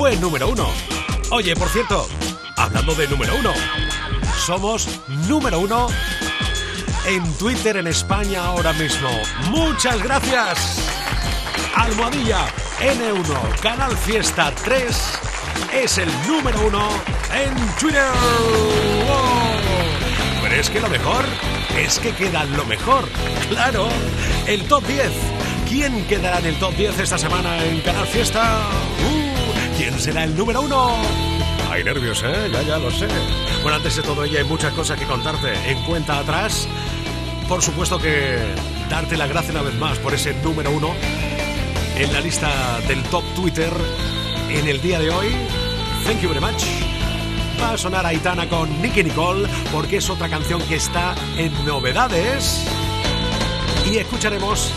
fue número uno. Oye, por cierto, hablando de número uno, somos número uno en Twitter en España ahora mismo. Muchas gracias. Almohadilla N1, Canal Fiesta 3 es el número uno en Twitter. Pero es que lo mejor es que queda lo mejor. Claro, el top 10. ¿Quién quedará en el top 10 esta semana en Canal Fiesta? Uh, ¿Quién será el número uno? Hay nervios, ¿eh? Ya, ya lo sé. Bueno, antes de todo ello hay muchas cosas que contarte. En cuenta atrás, por supuesto que darte la gracia una vez más por ese número uno en la lista del top Twitter en el día de hoy. Thank you very much. Va a sonar Aitana con Nicky Nicole porque es otra canción que está en novedades. Y escucharemos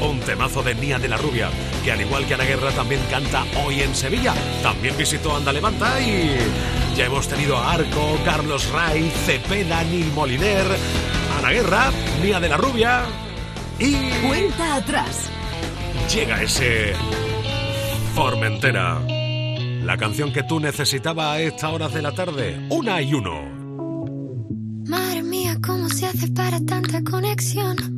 un temazo de Nia de la Rubia, que al igual que Ana Guerra también canta hoy en Sevilla. También visitó Anda Levanta y ya hemos tenido a Arco, Carlos Ray, Cepeda, Nil Moliner, Ana Guerra, Nia de la Rubia y... Cuenta atrás. Llega ese Formentera. La canción que tú necesitabas a estas horas de la tarde. Una y uno. Madre mía, ¿cómo se hace para tanta conexión?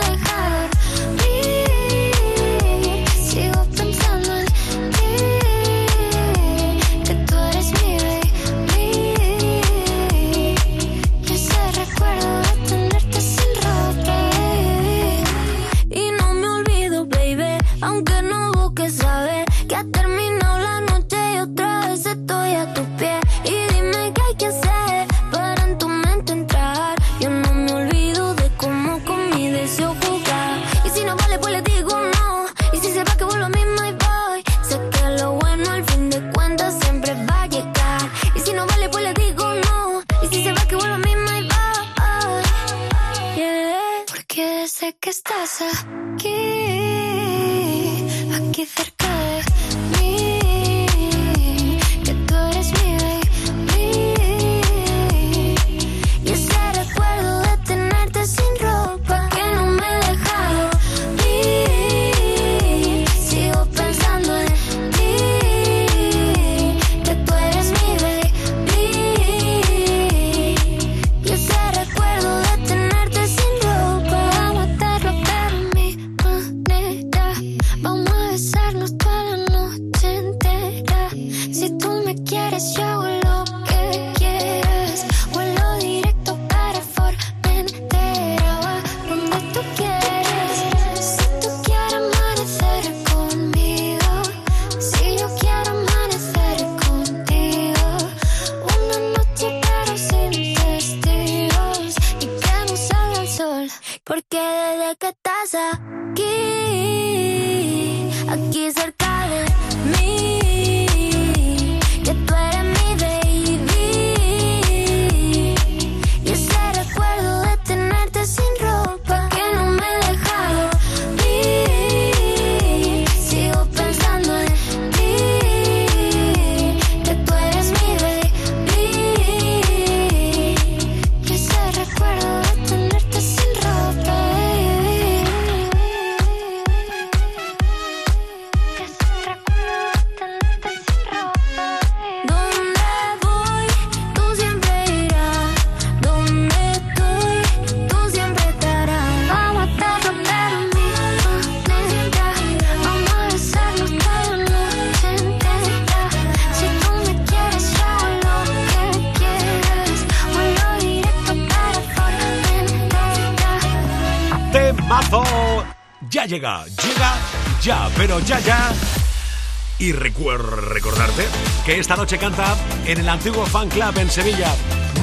Y recordarte que esta noche canta en el antiguo fan club en Sevilla.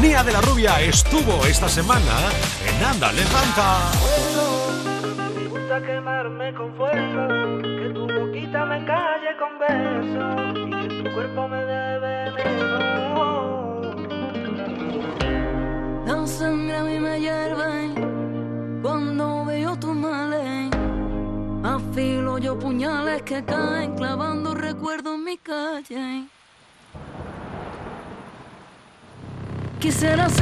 Nia de la Rubia estuvo esta semana en Anda, levanta. Quisiera ser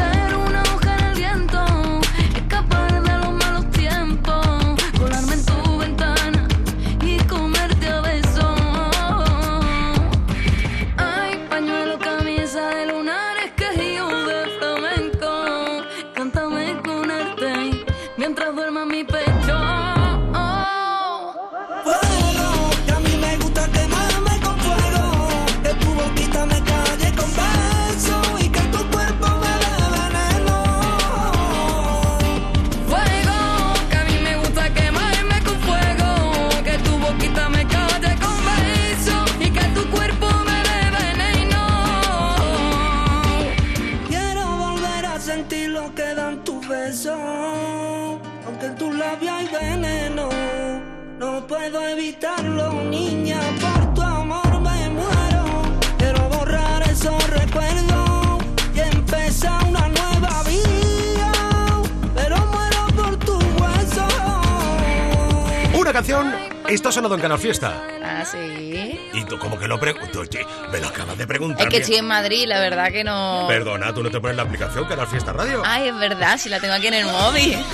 canción, esto ha sonado en Canal Fiesta. Ah, sí. Y tú como que lo pregunto, oye, me lo acabas de preguntar. Es que estoy en Madrid, la verdad que no. Perdona, tú no te pones la aplicación Canal Fiesta Radio. Ay, es verdad, si la tengo aquí en el móvil.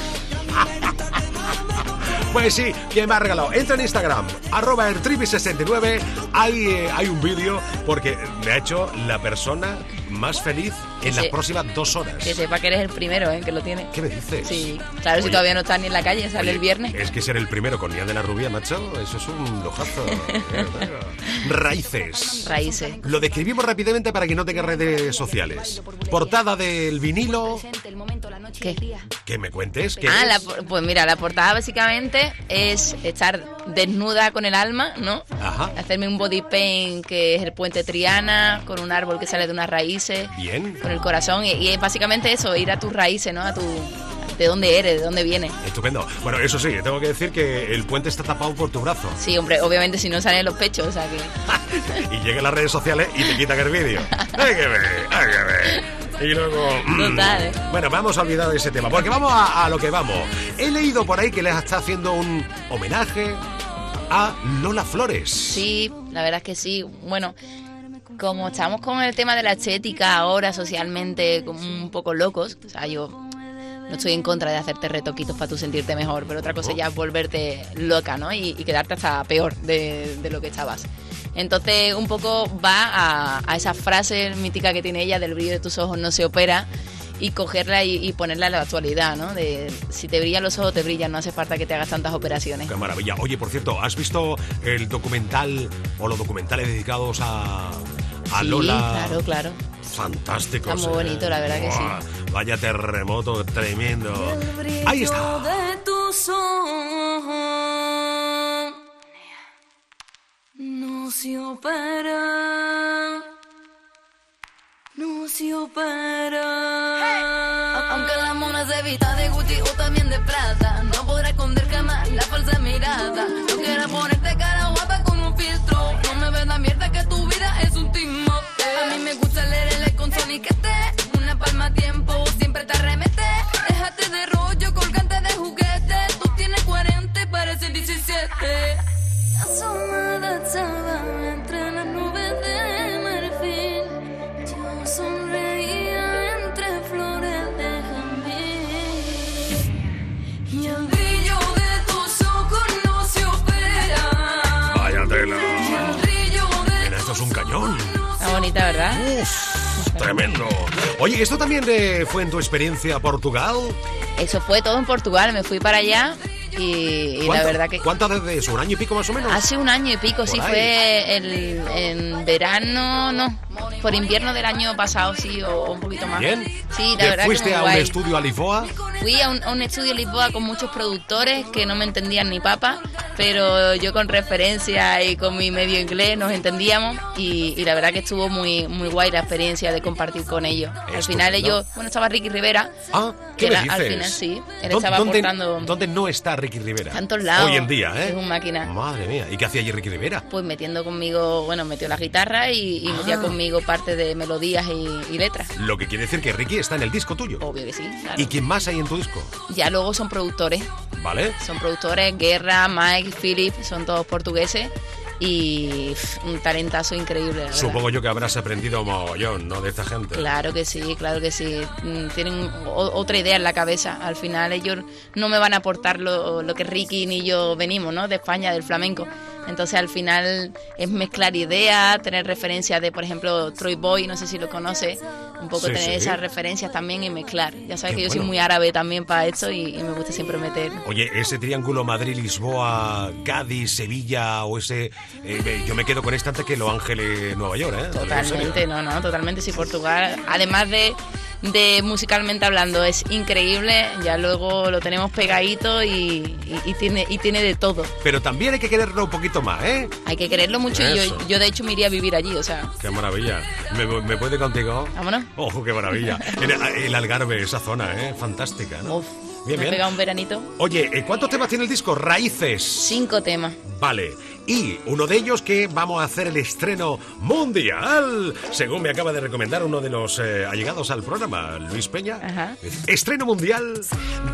Pues sí, ¿quién me ha regalado? Entra en Instagram, arroba ertribi69. Hay, eh, hay un vídeo porque me ha hecho la persona más feliz en las próximas dos horas. Que sepa que eres el primero, ¿eh? Que lo tiene. ¿Qué me dices? Sí, claro, si todavía no está ni en la calle, sale oye, el viernes. Es que ser el primero con Nia de la Rubia, macho, eso es un lojazo. Raíces. Raíces. Lo describimos rápidamente para que no tenga redes sociales. Portada del vinilo. ¿Qué? Que me cuentes. ¿qué Ah, la pues mira, la portada básicamente es estar desnuda con el alma, ¿no? Ajá. Hacerme un body paint que es el puente Triana, con un árbol que sale de unas raíces, Bien. con el corazón. Y, y es básicamente eso, ir a tus raíces, ¿no? A tu. de dónde eres, de dónde vienes. Estupendo. Bueno, eso sí, tengo que decir que el puente está tapado por tu brazo. Sí, hombre, obviamente si no salen los pechos, o sea que. y llega a las redes sociales y te quitan el vídeo. Hay que ver, hay que ver. Y luego... Total, ¿eh? Bueno, vamos a olvidar ese tema, porque vamos a, a lo que vamos. He leído por ahí que les está haciendo un homenaje a Lola Flores. Sí, la verdad es que sí. Bueno, como estamos con el tema de la estética ahora socialmente como un poco locos, o sea, yo no estoy en contra de hacerte retoquitos para tú sentirte mejor, pero otra cosa ya es volverte loca, ¿no? Y, quedarte hasta peor de, de lo que estabas. Entonces, un poco va a, a esa frase mítica que tiene ella del brillo de tus ojos no se opera y cogerla y, y ponerla en la actualidad, ¿no? De si te brillan los ojos, te brillan, no hace falta que te hagas tantas operaciones. Qué maravilla. Oye, por cierto, ¿has visto el documental o los documentales dedicados a, a Sí, Lola? claro, claro. Fantásticos. Está muy ¿eh? bonito, la verdad que sí. Buah, Vaya terremoto tremendo. Ahí está. de tus ojos no se opera, no se opera. Aunque la mona se vista de Gucci o también de Prada, no podrá esconder jamás la falsa mirada. No quiero ponerte up. A mí me gusta leer con soniquete, una palma a tiempo siempre te arremete. Déjate de rollo colgante de juguete, tú tienes 40 y pareces 17. Asomada bonita, ¿verdad? Uf, tremendo. Oye, ¿esto también eh, fue en tu experiencia Portugal? Eso fue todo en Portugal, me fui para allá y, y la ¿Cuánto- verdad que... ¿Cuántas desde eso? ¿Un año y pico más o menos? Hace un año y pico, sí, ahí. fue el, en verano, no, por invierno del año pasado, sí, o, o un poquito más. Bien. Sí, la ¿Te verdad fuiste que a un estudio a Lisboa? Fui a un, a un estudio en Lisboa con muchos productores que no me entendían ni papa pero yo con referencia y con mi medio inglés nos entendíamos y, y la verdad que estuvo muy muy guay la experiencia de compartir con ellos. Al final ellos, bueno, estaba Ricky Rivera, Ah, que ¿qué me era- dices? al final sí, él ¿Dó- estaba ¿Dónde, aportando ¿Dónde no está Ricky Rivera? tantos lados. Hoy en día, ¿eh? Es un máquina. Madre mía. ¿Y qué hacía allí Ricky Rivera? Pues metiendo conmigo, bueno, metió la guitarra y, y metía Ah. conmigo parte de melodías y, y letras. Lo que quiere decir que Ricky está en el disco tuyo. Obvio que sí, claro. ¿Y quién más hay en tu disco? Ya luego son productores, ¿Vale? son productores, Guerra, Mike, Philip, son todos portugueses y un talentazo increíble, la verdad. Supongo yo que habrás aprendido mogollón, ¿no? De esta gente. Claro que sí, claro que sí. Mm, Tienen otra idea en la cabeza. Al final ellos no me van a aportar lo, lo que Ricky ni yo venimos, ¿no? De España, del flamenco. Entonces al final es mezclar ideas, tener referencias de, por ejemplo, Troy Boy, no sé si lo conoce, un poco Sí, tener sí. esas referencias también y mezclar. Ya sabes Qué que yo soy muy árabe también para esto y, y me gusta siempre meter. Oye, ese triángulo Madrid-Lisboa, Cádiz, Sevilla o ese... eh, yo me quedo con este antes que Los Ángeles, Nueva York, ¿eh? Totalmente, no, no, totalmente. Sí, Portugal, además de, de musicalmente hablando, es increíble. Ya luego lo tenemos pegadito y, y- y tiene, y tiene de todo. Pero también hay que quererlo un poquito más, ¿eh? Hay que quererlo mucho y yo, yo de hecho me iría a vivir allí, o sea, Qué maravilla. ¿Me, me puede contigo? vámonos. Ojo, qué maravilla. El, el Algarve, esa zona, ¿eh? Fantástica, ¿no? Uf, Bien, me bien. pegado un veranito. Oye, ¿eh, ¿cuántos temas tiene el disco? Raíces. Cinco temas. Vale. Y uno de ellos que vamos a hacer el estreno mundial, según me acaba de recomendar uno de los eh, allegados al programa, Luis Peña. Ajá. Estreno mundial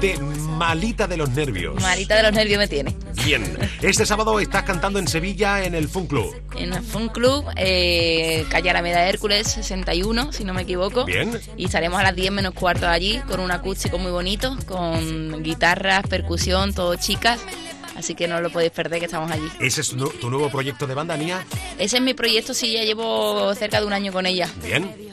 de Malita de los Nervios. Marita de los nervios me tiene. Bien. Este sábado estás cantando en Sevilla en el Fun Club. En el Fun Club, eh, calle Alameda Hércules 61, si no me equivoco. Bien. Y estaremos a las 10 menos cuarto allí con un acústico muy bonito, con guitarras, percusión, todo chicas. Así que no lo podéis perder que estamos allí. ¿Ese es tu, tu nuevo proyecto de banda, Nia? Ese es mi proyecto, sí, ya llevo cerca de un año con ella. Bien.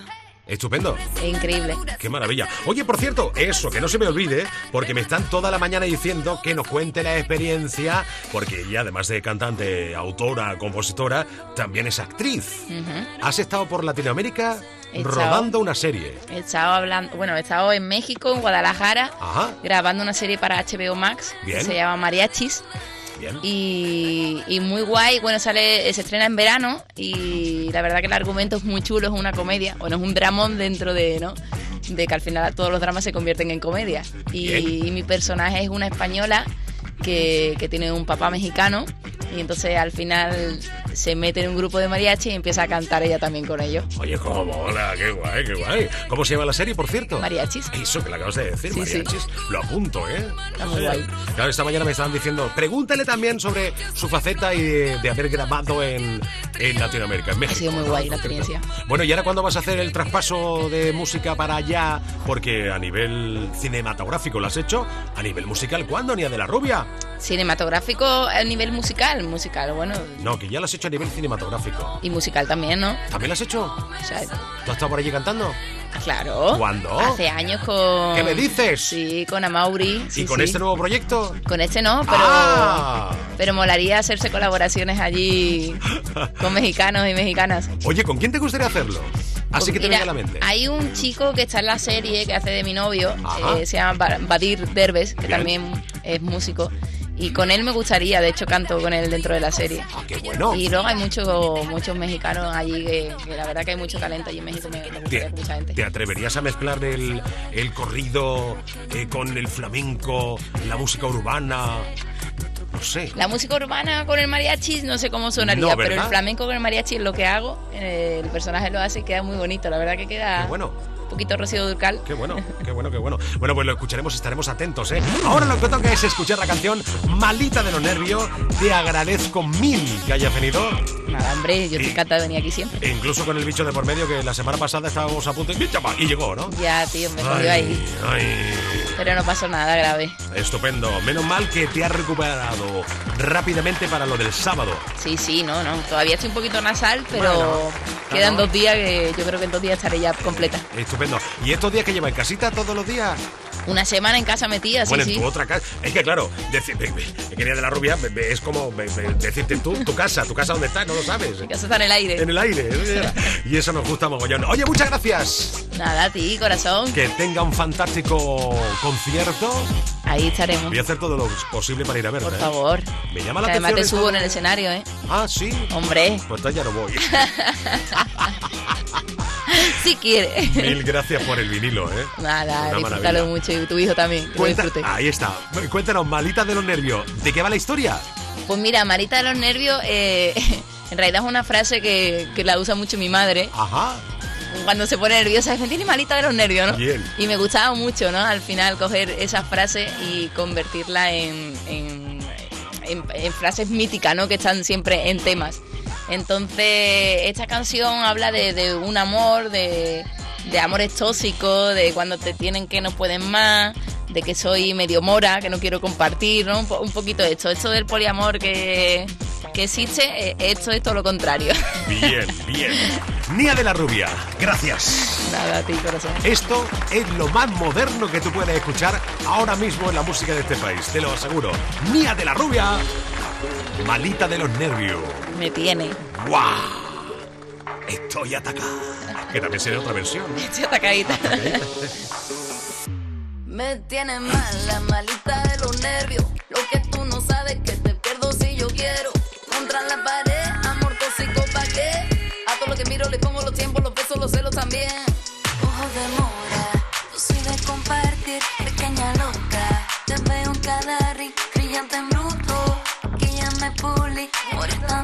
Estupendo. Es increíble. Qué maravilla. Oye, por cierto, eso, que no se me olvide, porque me están toda la mañana diciendo que nos cuente la experiencia, porque ella, además de cantante, autora, compositora, también es actriz. Has estado por Latinoamérica He estado. rodando una serie. He estado hablando, bueno, he estado en México, en Guadalajara, Ajá. grabando una serie para HBO Max Bien. que se llama Mariachis. Bien. Y, y muy guay, bueno, sale, se estrena en verano y la verdad que el argumento es muy chulo, es una comedia, bueno, es un dramón dentro de, ¿no? De que al final todos los dramas se convierten en comedia. Y, y mi personaje es una española que, que tiene un papá mexicano y entonces al final se mete en un grupo de mariachi y empieza a cantar ella también con ellos. Oye, cómo mola, qué guay, qué guay. ¿Cómo se llama la serie, por cierto? Mariachis. Eso que le acabas de decir, Sí, sí. mariachis. Lo apunto, ¿eh? Está muy guay. Claro, esta mañana me estaban diciendo, pregúntale también sobre su faceta y de, de haber grabado en, en Latinoamérica, en México. sido muy guay la experiencia. Bueno, ¿y ahora cuándo vas a hacer el traspaso de música para allá? Porque a nivel cinematográfico lo has hecho, a nivel musical, ¿cuándo? Ni a de la rubia. Cinematográfico a nivel musical, musical, bueno, No, que ya lo has hecho a nivel cinematográfico. y musical también, ¿no? ¿También lo has hecho? O sea, ¿Tú has estado por allí cantando? claro. ¿Cuándo? Hace años con... ¿Qué me dices? Sí, con Amauri. sí, ¿Y con sí. este nuevo proyecto? Con este no, pero... ¡Ah! Pero molaría hacerse colaboraciones allí con mexicanos y mexicanas. Oye, ¿con quién te gustaría hacerlo? Así que te mira, venga a la mente. Hay un chico que está en la serie que hace de mi novio, eh, se llama Ba- Badir Derbes, que Bien. también es músico. Y con él me gustaría, de hecho canto con él dentro de la serie. Ah, qué bueno. Y luego hay muchos muchos mexicanos allí que, que la verdad que hay mucho talento allí en México, me, me gustaría ¿Te, mucha gente. te atreverías a mezclar el, el corrido eh, con el flamenco, la música urbana? No sé. La música urbana con el mariachi no sé cómo sonaría, No, pero el flamenco con el mariachi es lo que hago. eh, el personaje lo hace y queda muy bonito. La verdad que queda Qué bueno. Un poquito rocío durcal. Qué bueno, qué bueno, qué bueno. Bueno, pues lo escucharemos, estaremos atentos, ¿eh? Ahora lo que toca es escuchar la canción Malita de los Nervios. Te agradezco mil que hayas venido. Nada, hombre, yo te encanta venir aquí siempre. Incluso con el bicho de por medio que la semana pasada estábamos a punto de... Y llegó, ¿no? Ya, tío, me cogió ahí. ay. Pero no pasó nada grave. Estupendo. Menos mal que te has recuperado rápidamente para lo del sábado. Sí, sí, no, no. Todavía estoy un poquito nasal, pero Bueno, quedan claro. dos días que yo creo que en dos días estaré ya completa. Estupendo. ¿Y estos días que lleva en casita todos los días? Una semana en casa metida, sí, Bueno, en sí. tu otra casa. Es que claro, decir, ve- ve- quería de la rubia es como decirte tú, tu casa, tu casa dónde está, no lo sabes. Mi casa está en el aire. En el aire. ¿eh? Y eso nos gusta mogollón. Oye, muchas gracias. Nada, a ti, corazón. Que tenga un fantástico concierto. Ahí estaremos. Voy a hacer todo lo posible para ir a verte. Por ¿eh? favor. Me llama la Que además atención. te esto subo en el escenario, ¿eh? Ah, sí. Hombre, Pues entonces ya no voy. si quieres. Mil gracias por el vinilo, ¿eh? Nada, Una disfrútalo maravilla. mucho y tu hijo también. que lo Cuenta- disfrute. ahí está. Cuéntanos, malita de los nervios. ¿De qué va la historia? Pues mira, Marita de los nervios, eh, en realidad es una frase que, que la usa mucho mi madre. Ajá. Cuando se pone nerviosa, dice, tiene malita de los nervios, ¿no? Bien. Y me gustaba mucho, ¿no? Al final coger esa frase y convertirla en, en, en- en frases míticas, ¿no? Que están siempre en temas. Entonces, esta canción habla de, de un amor, de, de amores tóxicos, de cuando te tienen que no pueden más, de que soy medio mora, que no quiero compartir, ¿no? Un, po- un poquito esto. Esto del poliamor que, que existe, eh, esto es todo lo contrario. Bien, bien. Nia de la Rubia, gracias. Nada, a ti, corazón. Esto es lo más moderno que tú puedes escuchar ahora mismo en la música de este país, te lo aseguro. Nia de la Rubia, malita de los nervios. Me tiene. ¡Guau! Estoy atacada. Que también sería otra versión. ¿no? Estoy atacadita. Me tiene mal la malita de los nervios. Lo que tú no sabes que te pierdo si yo quiero. Contra la pared, amor tóxico pa' qué. A todo lo que miro le pongo los tiempos, los besos, los celos también. Ojos de mora, yo soy de compartir, pequeña loca. Te veo en cada ring, brillante en bruto. Que ya me puli por esta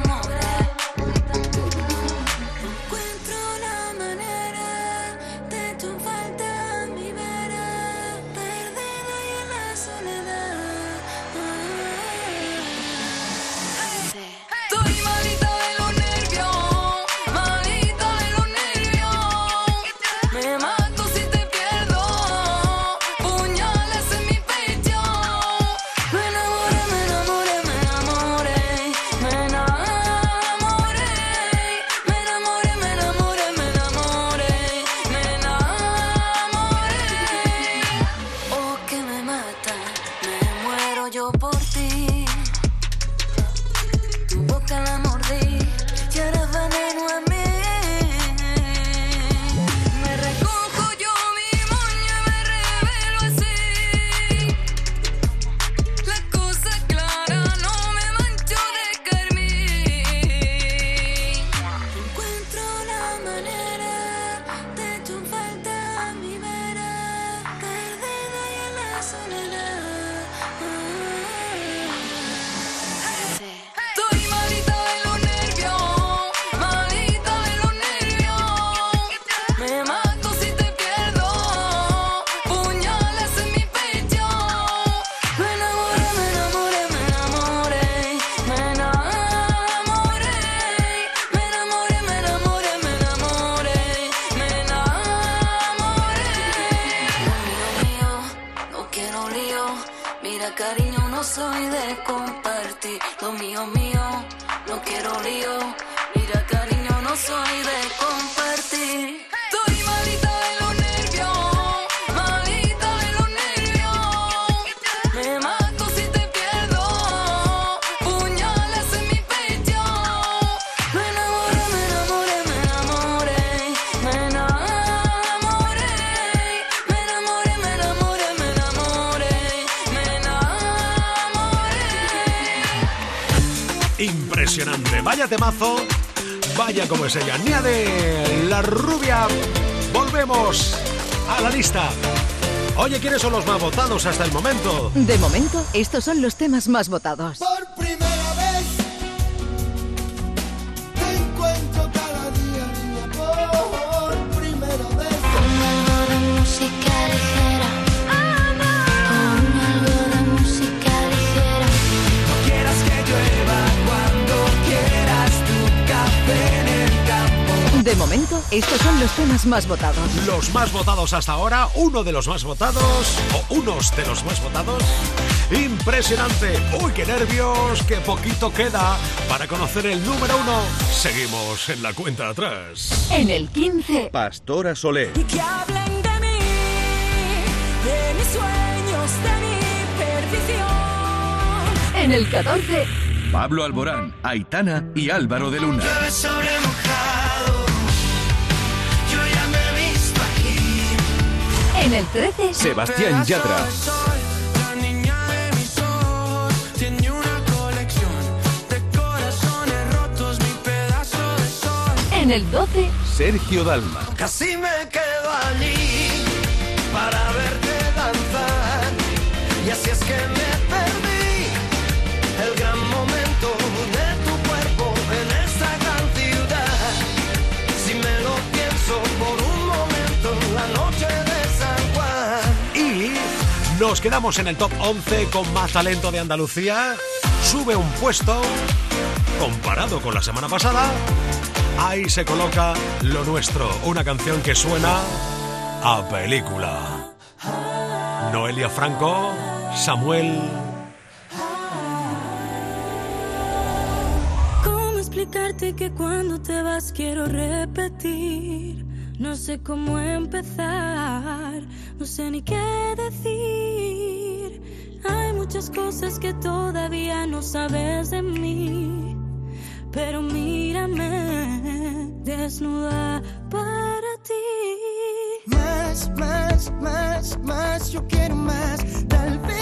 yo es ella. Nia de la Rubia. Volvemos a la lista. Oye, ¿quiénes son los más votados hasta el momento? De momento, estos son los temas más votados. Estos son los temas más votados. Los más votados hasta ahora, uno de los más votados, o unos de los más votados. Impresionante. Uy, qué nervios, qué poquito queda para conocer el número uno. Seguimos en la cuenta atrás. En el 15, Pastora Soler. Y que hablen de mí, de mis sueños, de mi perdición. En el 14, Pablo Alborán, Aitana y Álvaro de Luna. Sobre mujer. En el 13, Sebastián Yatra. En el 12, Sergio Dalma. Casi me quedo allí para verte danzar. Y así es que me nos quedamos en el top 11 con más talento de Andalucía. Sube un puesto comparado con la semana pasada. Ahí se coloca Lo Nuestro, una canción que suena a película. Noelia Franco, Samuel ¿Cómo explicarte que cuando te vas quiero repetir? No sé cómo empezar, no sé ni qué decir. Hay muchas cosas que todavía no sabes de mí, pero mírame desnuda para ti. Más, más, más, más, yo quiero más. Tal vez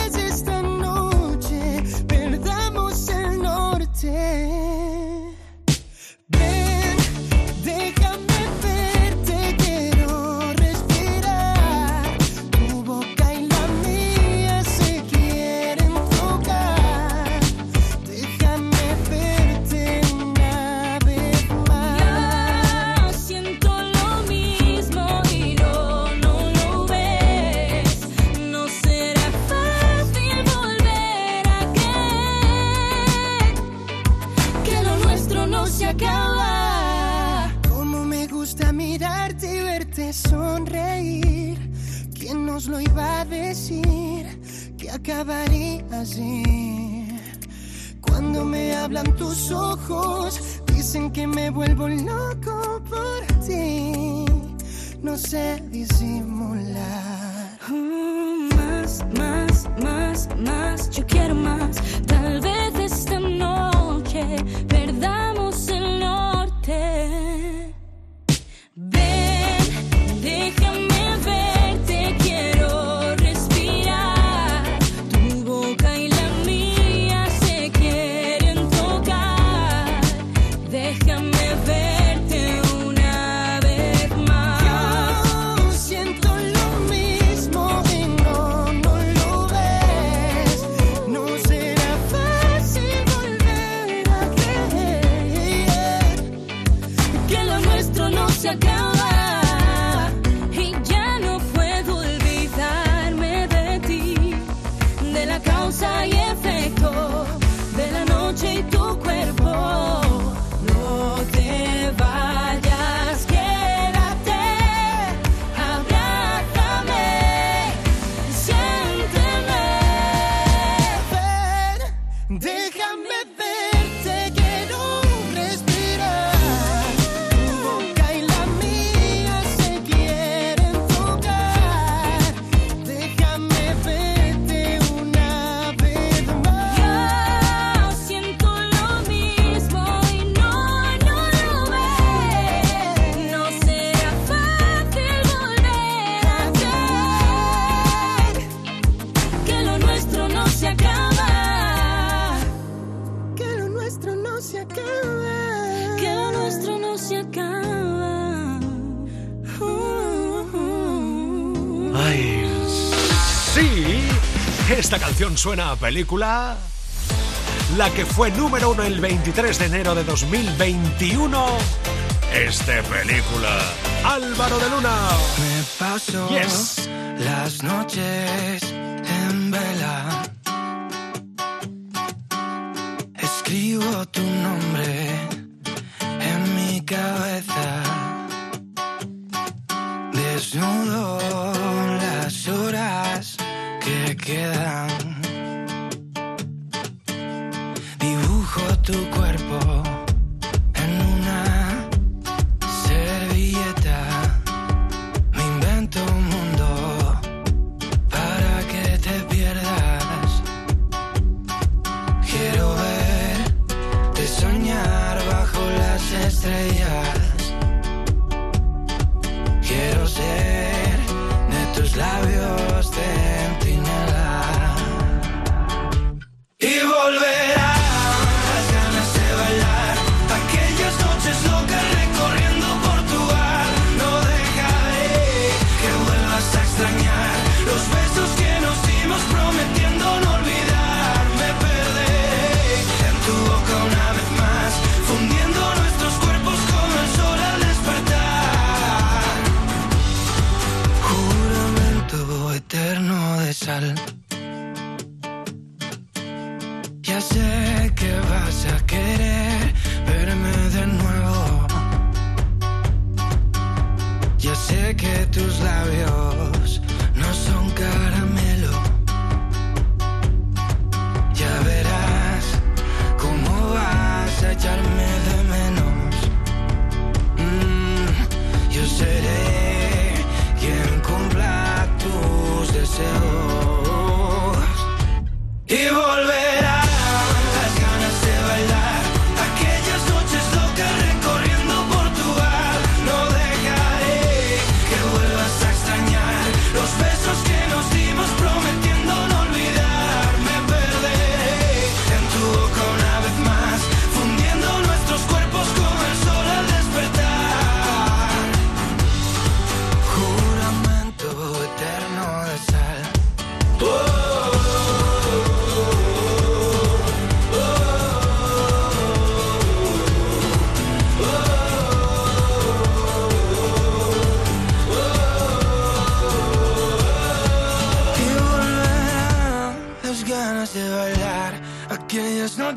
Que acabaría así. Cuando me hablan tus ojos, dicen que me vuelvo loco por ti. No sé disimular. Mm, Más, más, más, más, yo quiero más. Tal vez esta noche nuestro suena a película. La que fue número uno el 23 de enero de 2021 es de película. Álvaro de Luna. Me paso Yes. las noches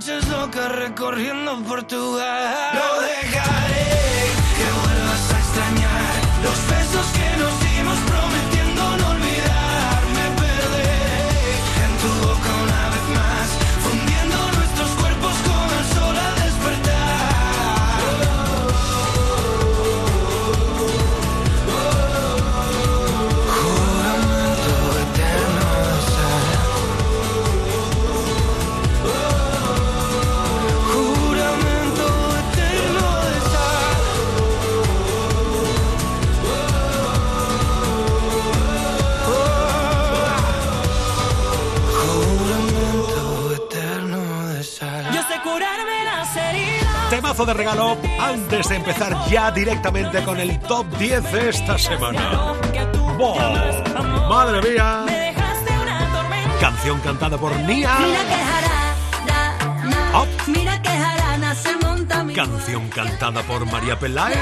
noches locas recorriendo Portugal. No deja pedazo de regalo antes de empezar ya directamente con el top 10 de esta semana. ¡Wow! ¡Madre mía! Canción cantada por Nia. Canción cantada por María Pelay.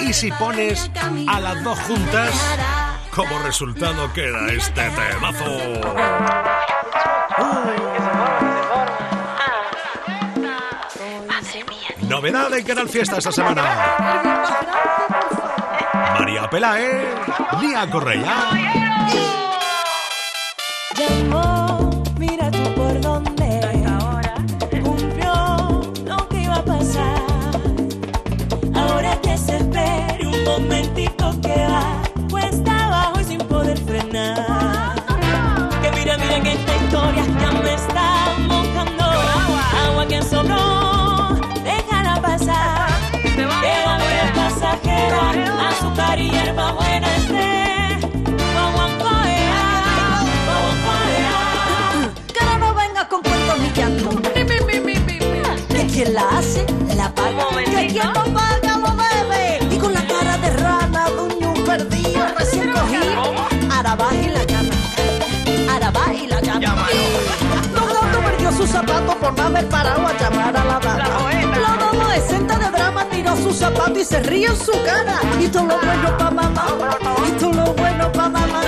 Y si pones a las dos juntas, como resultado queda este temazo. Novedad en Canal Fiesta esta semana. María Pelae, Lía Correa. Mira tú por dónde. Cumplió lo que iba a pasar. Ahora que se espere un momentico que va. Cuesta abajo y sin poder frenar. Que mira, mira que esta historia ya me está. sus por no haber parado a llamar a la dama. La dama exenta de drama tiró sus zapatos y se ríe en su cara. Y todo lo bueno pa' mamá, y todo lo bueno pa' mamá.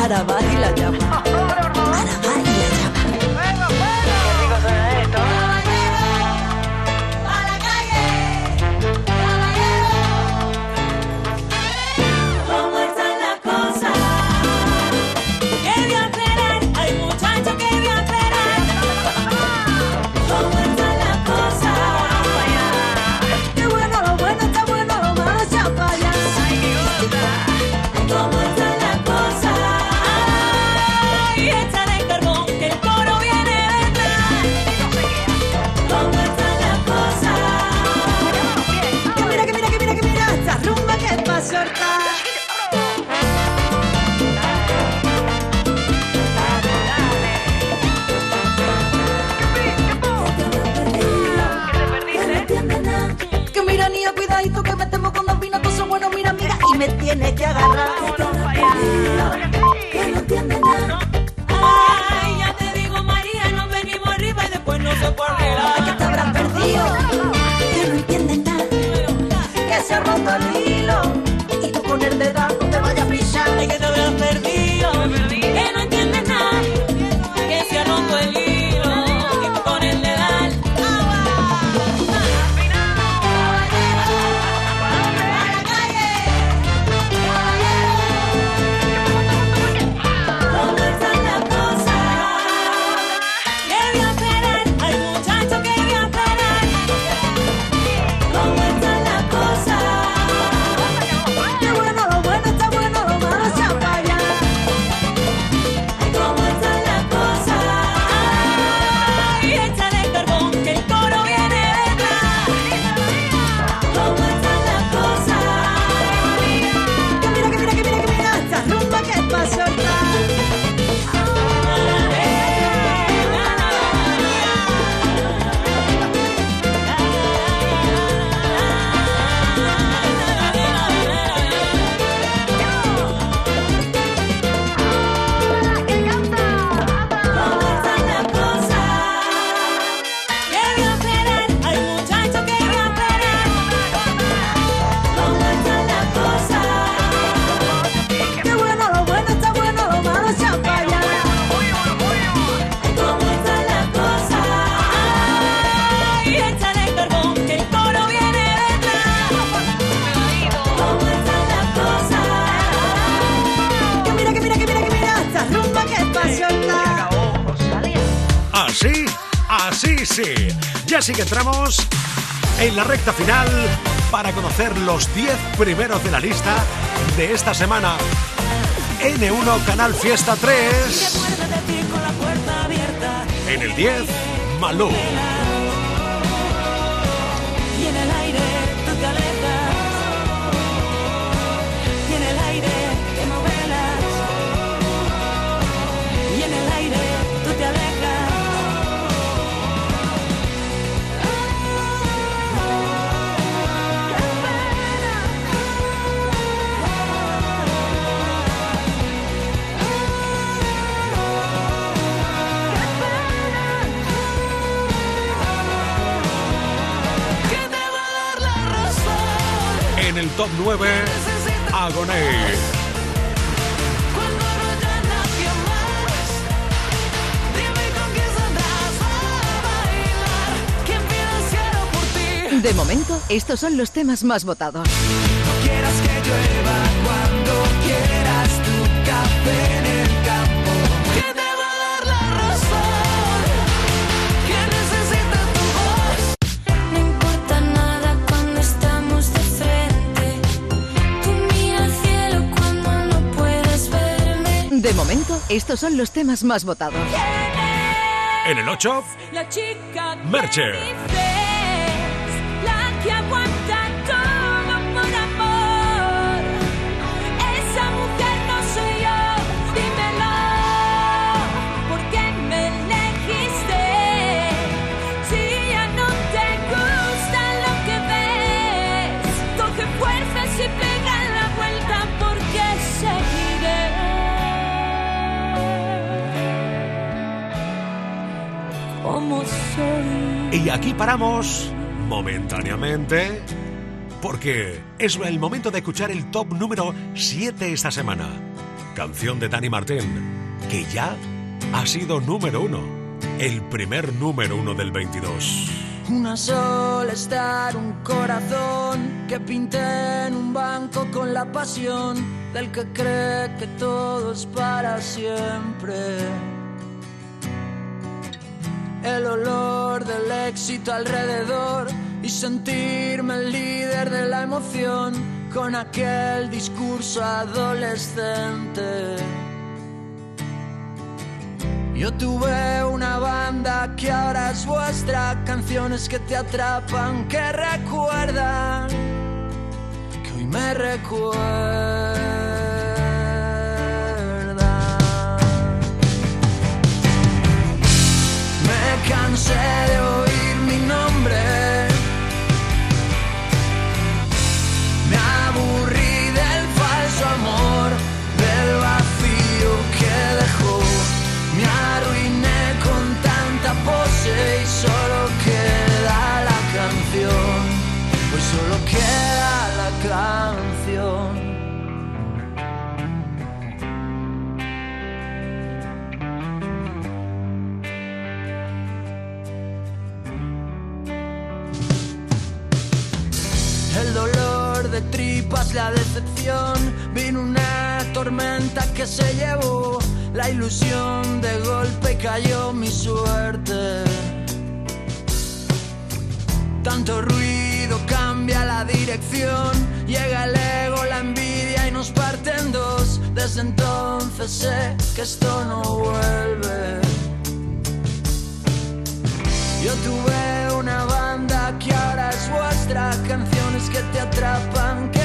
Ahora va y la llama. tiene que agarrar. recta final para conocer los 10 primeros de la lista de esta semana. N1 Canal Fiesta 3. En el 10, Malú. Y en el aire. top 9, Agoné. De momento, estos son los temas más votados. Estos son los temas más votados. En el 8, la chica Merche. La que Y aquí paramos momentáneamente porque es el momento de escuchar el top número 7 esta semana. Canción de Dani Martín, que ya ha sido número 1, el primer número 1 del 22. Una sola estar, un corazón que pinté en un banco con la pasión del que cree que todo es para siempre el olor del éxito alrededor y sentirme el líder de la emoción con aquel discurso adolescente. Yo tuve una banda que ahora es vuestra, canciones que te atrapan, que recuerdan, que hoy me recuerdan. shadow la decepción. Vino una tormenta que se llevó la ilusión. De golpe cayó mi suerte. Tanto ruido cambia la dirección. Llega el ego, la envidia y nos parte en dos. Desde entonces sé que esto no vuelve. Yo tuve una banda que ahora es vuestra, canciones que te atrapan, que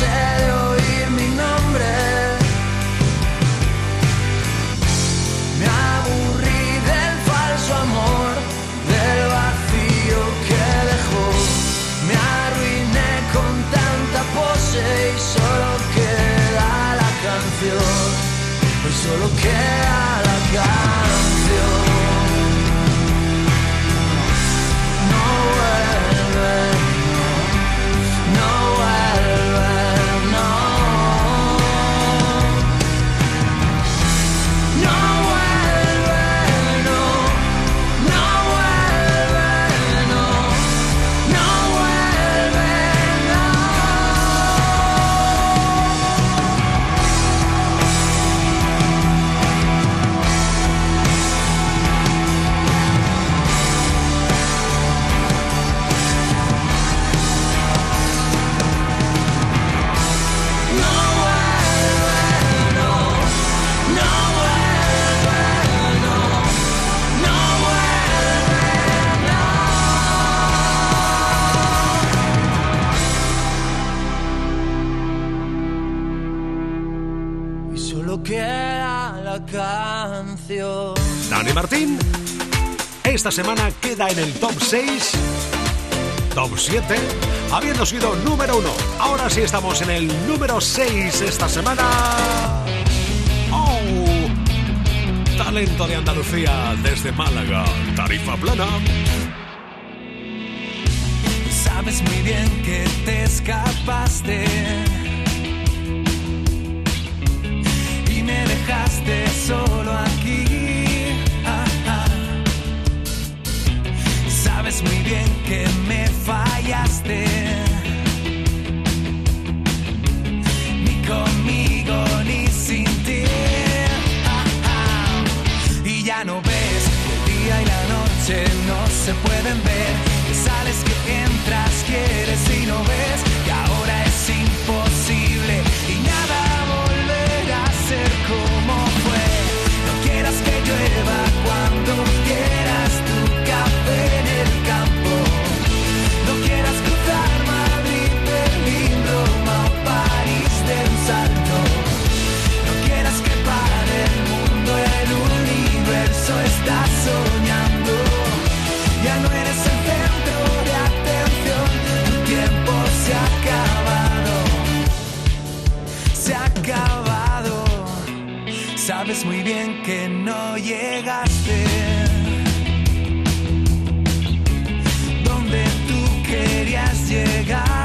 Me Martín, esta semana queda en el top 6, top 7, habiendo sido número 1. Ahora sí estamos en el número 6 esta semana. ¡Oh! Talento de Andalucía desde Málaga, tarifa plana. Sabes muy bien que te escapaste y me dejaste solo aquí. Sabes muy bien que me fallaste. Ni conmigo ni sin ti. Y ya no ves que el día y la noche no se pueden ver. Que sales, que entras, quieres y no ves. Que ahora es imposible y nada volverá a ser como fue. No quieras que llueva cuando Sabes muy bien que no llegaste. Donde tú querías llegar.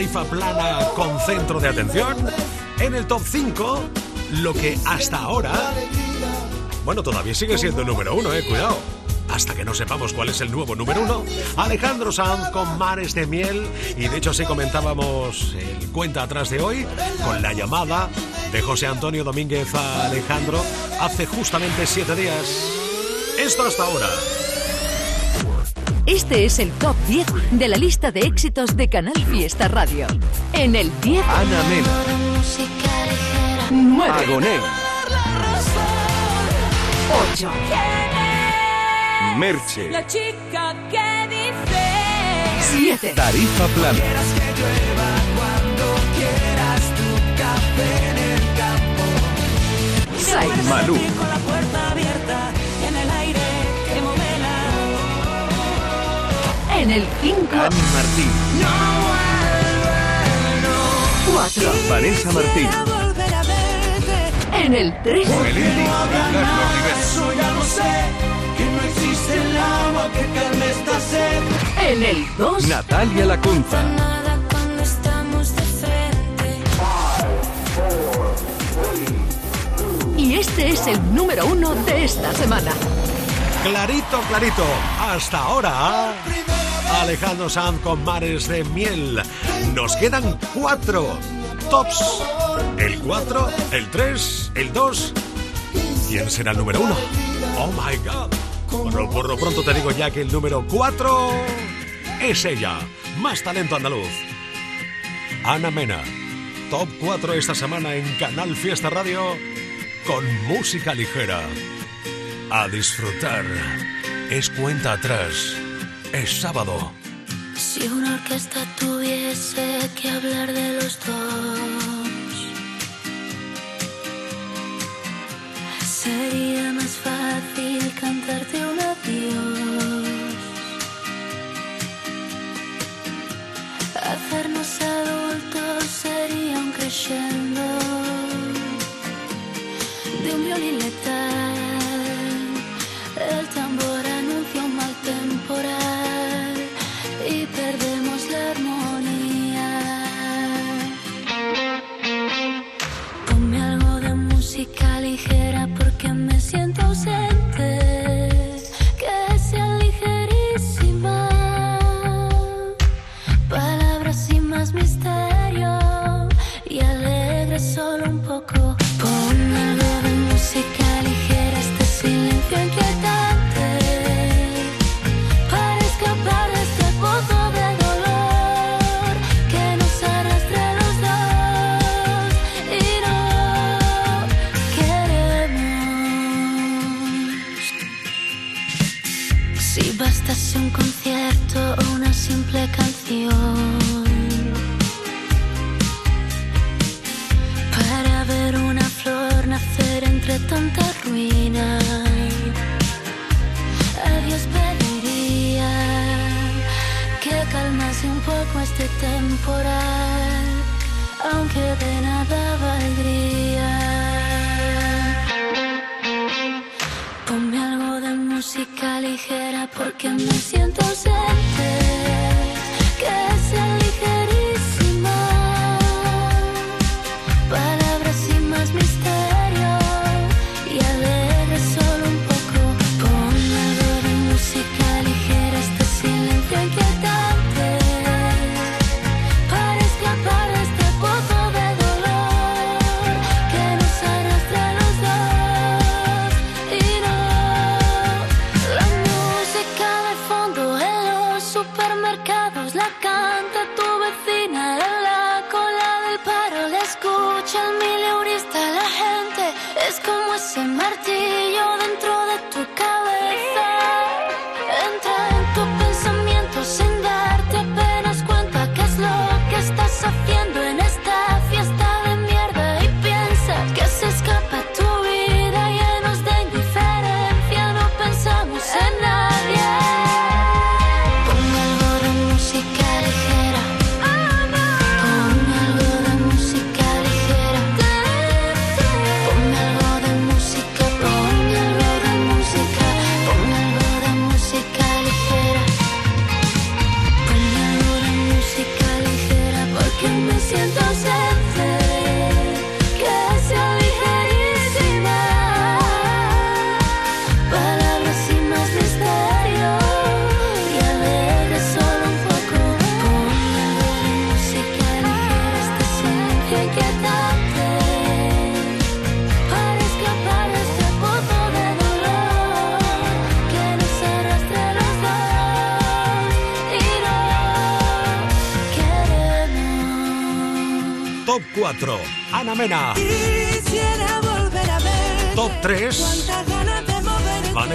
Tarifa Plana con centro de atención. En el top 5, lo que hasta ahora... Bueno, todavía sigue siendo el número uno, eh, cuidado. Hasta que no sepamos cuál es el nuevo número uno, Alejandro Sanz con Mares de Miel. Y de hecho así comentábamos el cuenta atrás de hoy con la llamada de José Antonio Domínguez a Alejandro hace justamente siete días. Esto hasta ahora. Este es el top 10 de la lista de éxitos de Canal Fiesta Radio. En el 10, Ana Mena, Música ligera. 9, Agoné, 8, Merche, La chica que dice 7, Tarifa Plana, Malú, con la puerta abierta en el 5, Ani Martín, 4, Vanessa Martín, Quisiera volver a verte. en el 3, Melendi, Rivera, ya lo sé, que no existe el agua que calme esta sed. en el 2, Natalia Lacunza, Nada cuando estamos de frente. y este es el número 1 de esta semana. Clarito, clarito. Hasta ahora. Alejandro Sanz con Mares de Miel. Nos quedan cuatro tops. El 4, el 3, el 2. ¿Quién será el número uno? Oh my god. Por por lo pronto te digo ya que el número 4 es ella. Más talento andaluz. Ana Mena. Top 4 esta semana en Canal Fiesta Radio con música ligera. A disfrutar. Es cuenta atrás. Es sábado. Si una orquesta tuviese que hablar de los dos, sería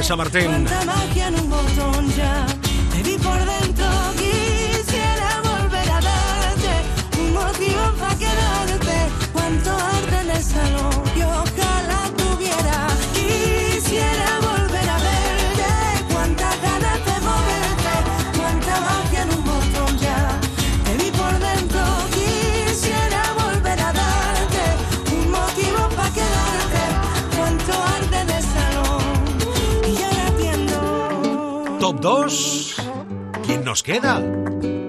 Vanessa Martín. 2, ¿quién nos queda?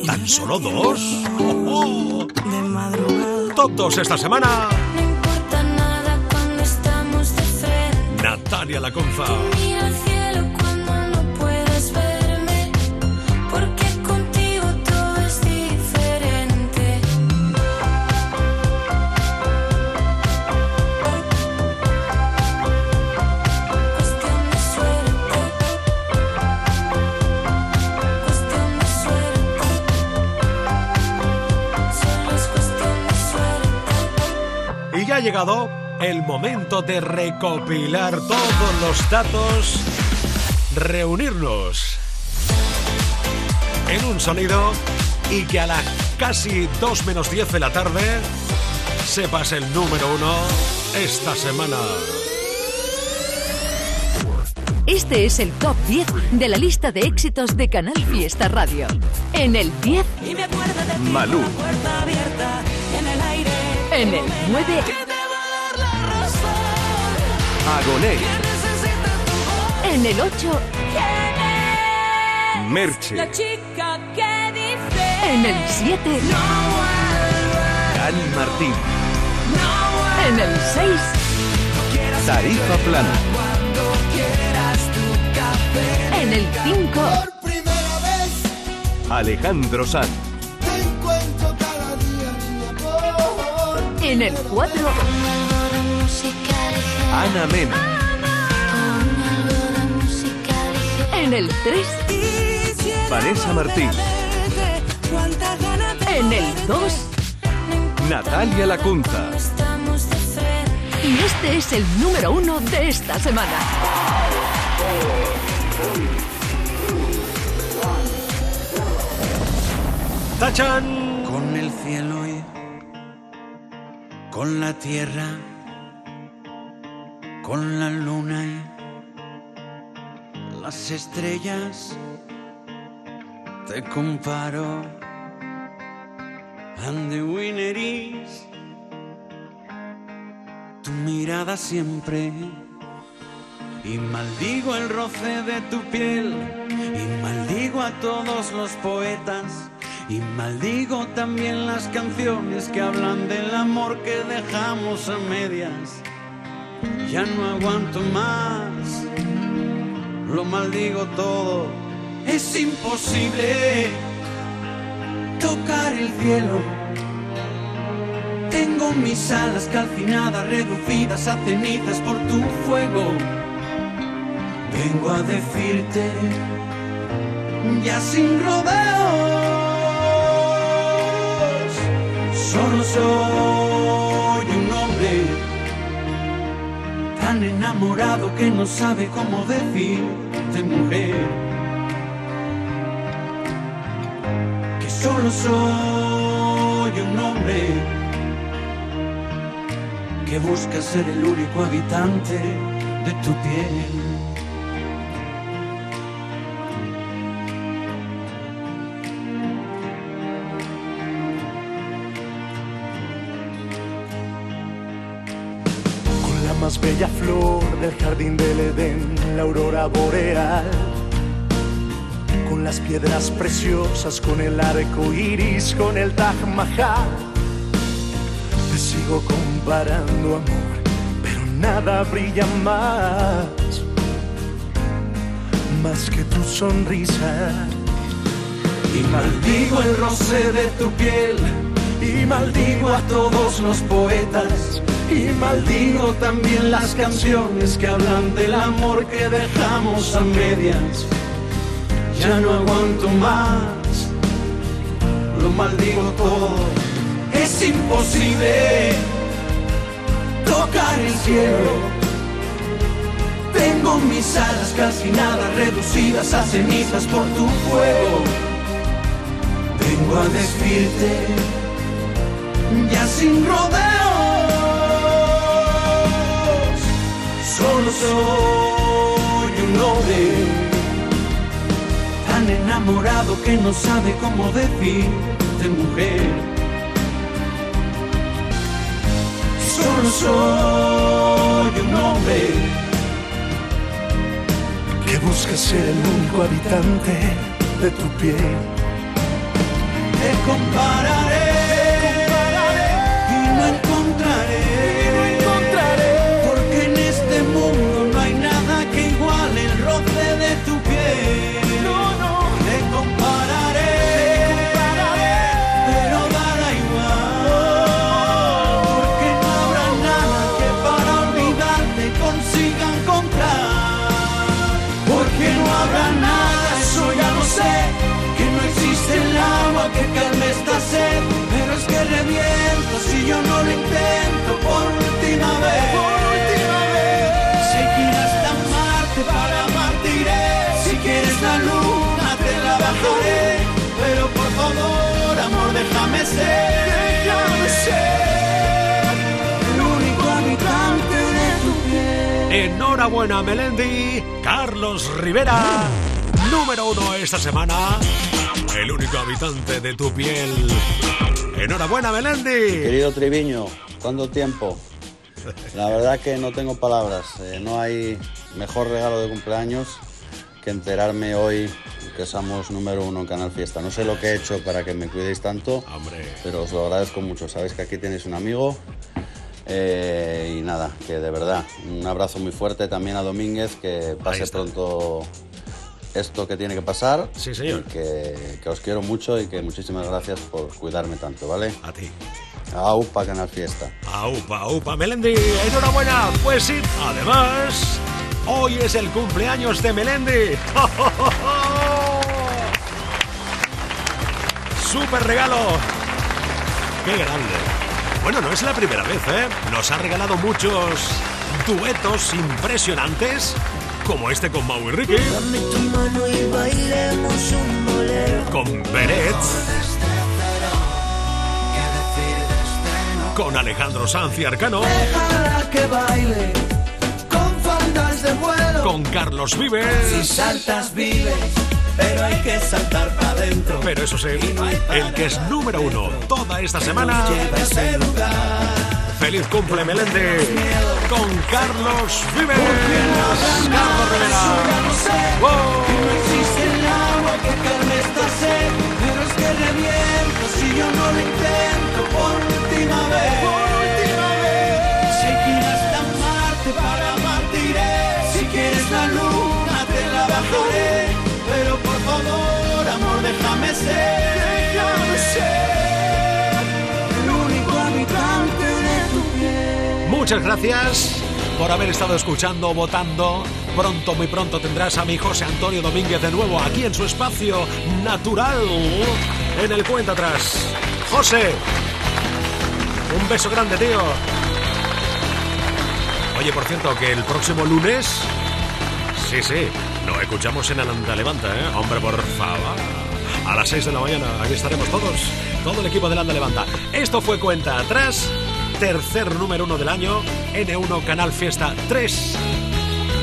¿Tan solo dos? ¡Oh, oh! De madrugada. Top 2 esta semana, No importa nada cuando estamos de frente. Natalia Lacunza. Llegado el momento de recopilar todos los datos, reunirnos en un sonido y que a las casi 2 menos 10 de la tarde sepas el número uno esta semana. Este es el top 10 de la lista de éxitos de Canal Fiesta Radio. En el 10, Y me acuerdo de ti Malú. con la puerta abierta en el aire. en el 9, Agoné, tu en el 8, Merche, La chica que dice. en el 7, Dani Martín, en el 6, Tarifa Plana, en el 5, Por primera vez. Alejandro Sanz, te encuentro cada día, mi amor. en el 4, Ana Mena, en el 3, Quisiera Vanessa Martín. en el 2 Natalia Lacunza, Estamos de frente. y este es el número 1 de esta semana. ¡Tachan! con el cielo y con la tierra, con la luna y las estrellas. Te comparo, and the tu mirada siempre. Y maldigo el roce de tu piel, y maldigo a todos los poetas, y maldigo también las canciones que hablan del amor que dejamos a medias. Ya no aguanto más, lo maldigo todo, es imposible tocar el cielo. Tengo mis alas calcinadas, reducidas a cenizas por tu fuego. Vengo a decirte, ya sin rodeos, solo soy tan enamorado que no sabe cómo decirte mujer. Que solo soy un hombre que busca ser el único habitante de tu piel. Bella flor del jardín del Edén, la aurora boreal. Con las piedras preciosas, con el arco iris, con el Taj Mahal. Te sigo comparando, amor, pero nada brilla más. Más que tu sonrisa. Y maldigo el roce de tu piel, y maldigo a todos los poetas, y maldigo también las canciones que hablan del amor que dejamos a medias. Ya no aguanto más, lo maldigo todo, Es imposible tocar el cielo. Tengo mis alas casi nada reducidas a cenizas por tu fuego. Vengo a decirte, ya sin rodeos, solo soy un hombre tan enamorado que no sabe cómo decirte mujer. Solo soy un hombre que busca ser el único habitante de tu piel. Te compararé, que calme esta sed, pero es que reviento si yo no lo intento por última vez. Por última vez. Si quieres hasta Marte para amarte iré, si quieres la luna te la bajaré, pero por favor amor déjame ser, déjame ser el único habitante de tu piel. Enhorabuena, Melendi. Carlos Rivera, número uno esta semana. El único habitante de tu piel. Enhorabuena, Melendi. Querido Triviño, ¿cuánto tiempo? La verdad que no tengo palabras. Eh, no hay mejor regalo de cumpleaños que enterarme hoy que somos número uno en Canal Fiesta. No sé lo que he hecho para que me cuidéis tanto, pero os lo agradezco mucho. Sabéis que aquí tenéis un amigo. Eh, y nada, que de verdad, un abrazo muy fuerte también a Domínguez, que pase pronto esto que tiene que pasar. Sí, señor. Y que, que os quiero mucho y que muchísimas gracias por cuidarme tanto, ¿vale? A ti. Aupa Canal Fiesta. Aupa, aupa, Melendi. Enhorabuena. Pues sí, además, hoy es el cumpleaños de Melendi. ¡Súper regalo! ¡Qué grande! Bueno, no es la primera vez, ¿eh? Nos ha regalado muchos duetos impresionantes, como este con Mau y Ricky, Dame tu mano y bailemos un bolero. con Beret, con Alejandro Sanz y Arcano, Déjala que baile con faldas de vuelo. con Carlos Si Vives. saltas vives, pero hay que saltar para adentro. Pero eso sí, el que es número uno toda esta semana. Lleva ese lugar. ¡Feliz cumple, Melendi! Con Carlos Vives. Carlos Rivera. ¡Wow! No existe el agua que calme esta sed, pero es que reviento si yo no lo intento por última vez. Por. Si quieres hasta Marte para amarte iré, si quieres la luna te la bajaré, pero por favor amor déjame ser, Muchas gracias por haber estado escuchando, votando. Pronto, muy pronto tendrás a mi José Antonio Domínguez de nuevo aquí en su espacio natural, en el Cuenta Atrás. José, un beso grande, tío. Oye, por cierto, que el próximo lunes... Sí, sí, lo escuchamos en Alanda Levanta, ¿eh? Hombre, por favor. A las 6 de la mañana, aquí estaremos todos, todo el equipo de Alanda Levanta. Esto fue Cuenta Atrás, tercer número uno del año, N1 Canal Fiesta 3.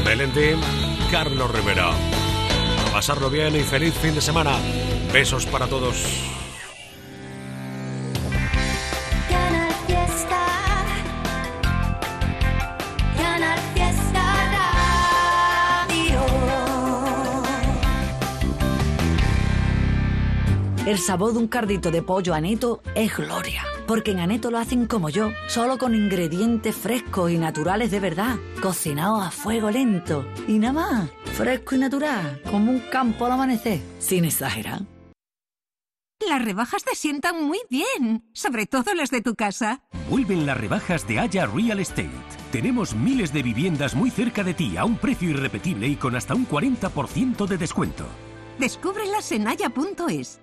Melendi, Carlos Rivera. A pasarlo bien y feliz fin de semana. Besos para todos. El sabor de un cardito de pollo aneto es gloria. Porque en Aneto lo hacen como yo, solo con ingredientes frescos y naturales de verdad, cocinados a fuego lento. Y nada más, fresco y natural, como un campo al amanecer, sin exagerar. Las rebajas te sientan muy bien, sobre todo las de tu casa. Vuelven las rebajas de Haya Real Estate. Tenemos miles de viviendas muy cerca de ti a un precio irrepetible y con hasta un 40% de descuento. Descúbrelas en haya.es.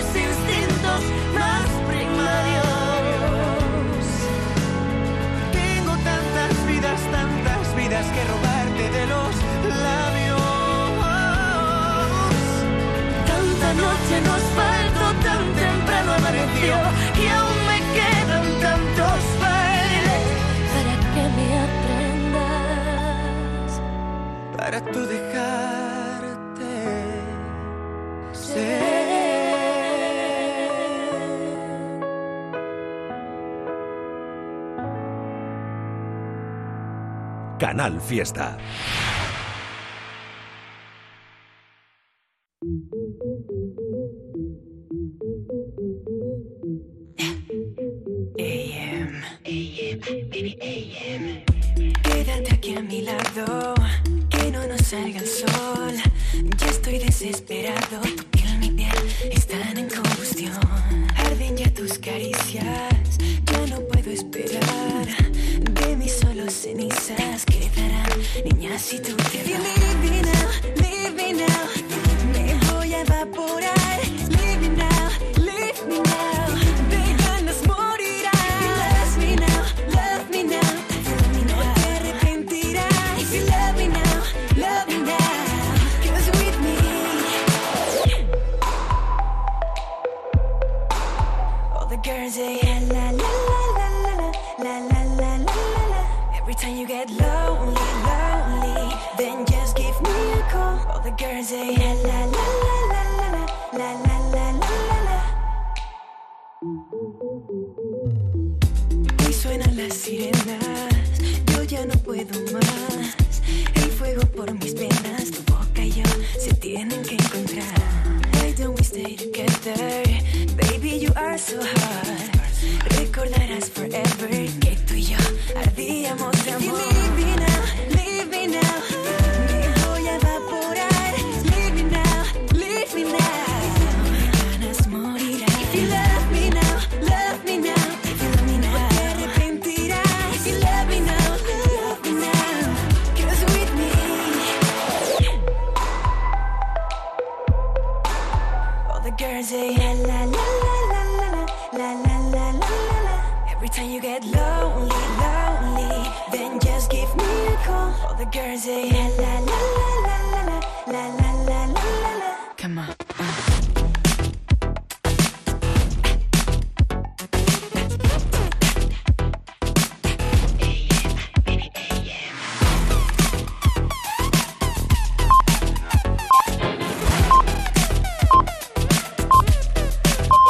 Nos faltó, tan temprano amaneció y aún me quedan tantos bailes para que me aprendas. Para tú dejarte ser. Canal Fiesta. Quédate aquí a mi lado, que no nos salga el sol. Ya estoy desesperado, tu piel, mi piel están en combustión. Arden ya tus caricias, ya no puedo esperar. De mí solo cenizas quedarán, niña, si tú te vas. Leave me now, leave me now, me voy a evaporar. Leave me now, leave me now,